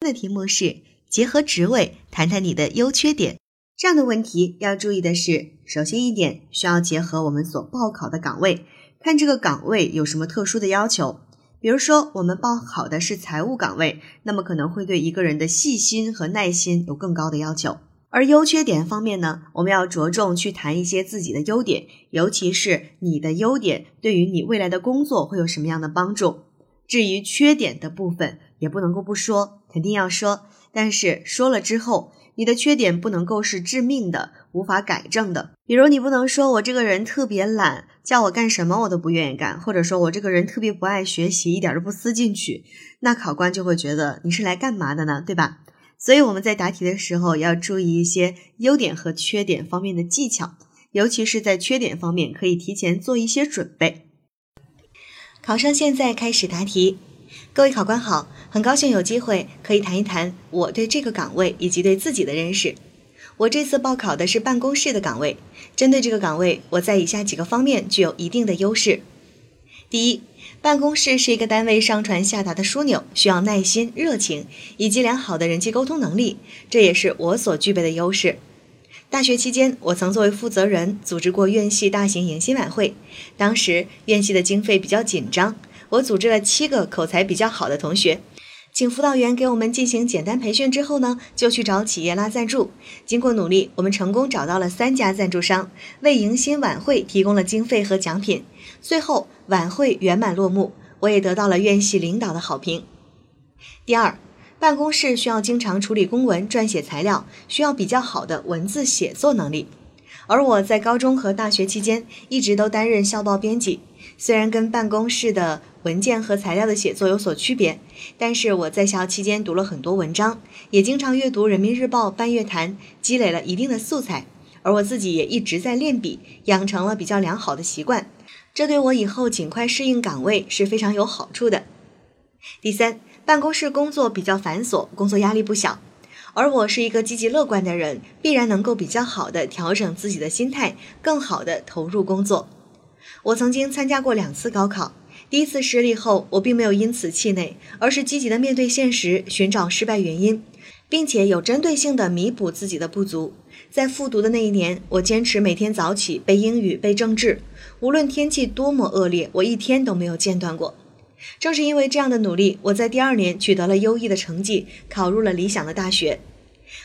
的题目是结合职位谈谈你的优缺点。这样的问题要注意的是，首先一点需要结合我们所报考的岗位，看这个岗位有什么特殊的要求。比如说，我们报考的是财务岗位，那么可能会对一个人的细心和耐心有更高的要求。而优缺点方面呢，我们要着重去谈一些自己的优点，尤其是你的优点对于你未来的工作会有什么样的帮助。至于缺点的部分，也不能够不说，肯定要说。但是说了之后，你的缺点不能够是致命的、无法改正的。比如，你不能说我这个人特别懒，叫我干什么我都不愿意干；或者说我这个人特别不爱学习，一点都不思进取，那考官就会觉得你是来干嘛的呢？对吧？所以我们在答题的时候要注意一些优点和缺点方面的技巧，尤其是在缺点方面，可以提前做一些准备。考生现在开始答题。各位考官好，很高兴有机会可以谈一谈我对这个岗位以及对自己的认识。我这次报考的是办公室的岗位，针对这个岗位，我在以下几个方面具有一定的优势。第一，办公室是一个单位上传下达的枢纽，需要耐心、热情以及良好的人际沟通能力，这也是我所具备的优势。大学期间，我曾作为负责人组织过院系大型迎新晚会，当时院系的经费比较紧张。我组织了七个口才比较好的同学，请辅导员给我们进行简单培训之后呢，就去找企业拉赞助。经过努力，我们成功找到了三家赞助商，为迎新晚会提供了经费和奖品。最后晚会圆满落幕，我也得到了院系领导的好评。第二，办公室需要经常处理公文、撰写材料，需要比较好的文字写作能力。而我在高中和大学期间一直都担任校报编辑，虽然跟办公室的文件和材料的写作有所区别，但是我在校期间读了很多文章，也经常阅读《人民日报》《半月谈》，积累了一定的素材。而我自己也一直在练笔，养成了比较良好的习惯，这对我以后尽快适应岗位是非常有好处的。第三，办公室工作比较繁琐，工作压力不小。而我是一个积极乐观的人，必然能够比较好的调整自己的心态，更好的投入工作。我曾经参加过两次高考，第一次失利后，我并没有因此气馁，而是积极的面对现实，寻找失败原因，并且有针对性的弥补自己的不足。在复读的那一年，我坚持每天早起背英语、背政治，无论天气多么恶劣，我一天都没有间断过。正是因为这样的努力，我在第二年取得了优异的成绩，考入了理想的大学。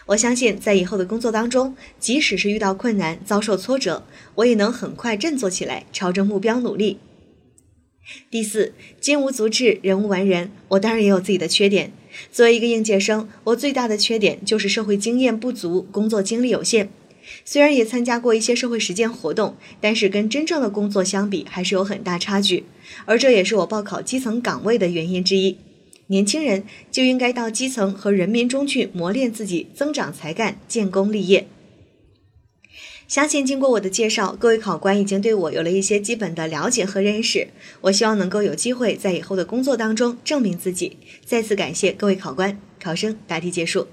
我相信，在以后的工作当中，即使是遇到困难、遭受挫折，我也能很快振作起来，朝着目标努力。第四，金无足赤，人无完人。我当然也有自己的缺点。作为一个应届生，我最大的缺点就是社会经验不足，工作经历有限。虽然也参加过一些社会实践活动，但是跟真正的工作相比，还是有很大差距。而这也是我报考基层岗位的原因之一。年轻人就应该到基层和人民中去磨练自己，增长才干，建功立业。相信经过我的介绍，各位考官已经对我有了一些基本的了解和认识。我希望能够有机会在以后的工作当中证明自己。再次感谢各位考官，考生答题结束。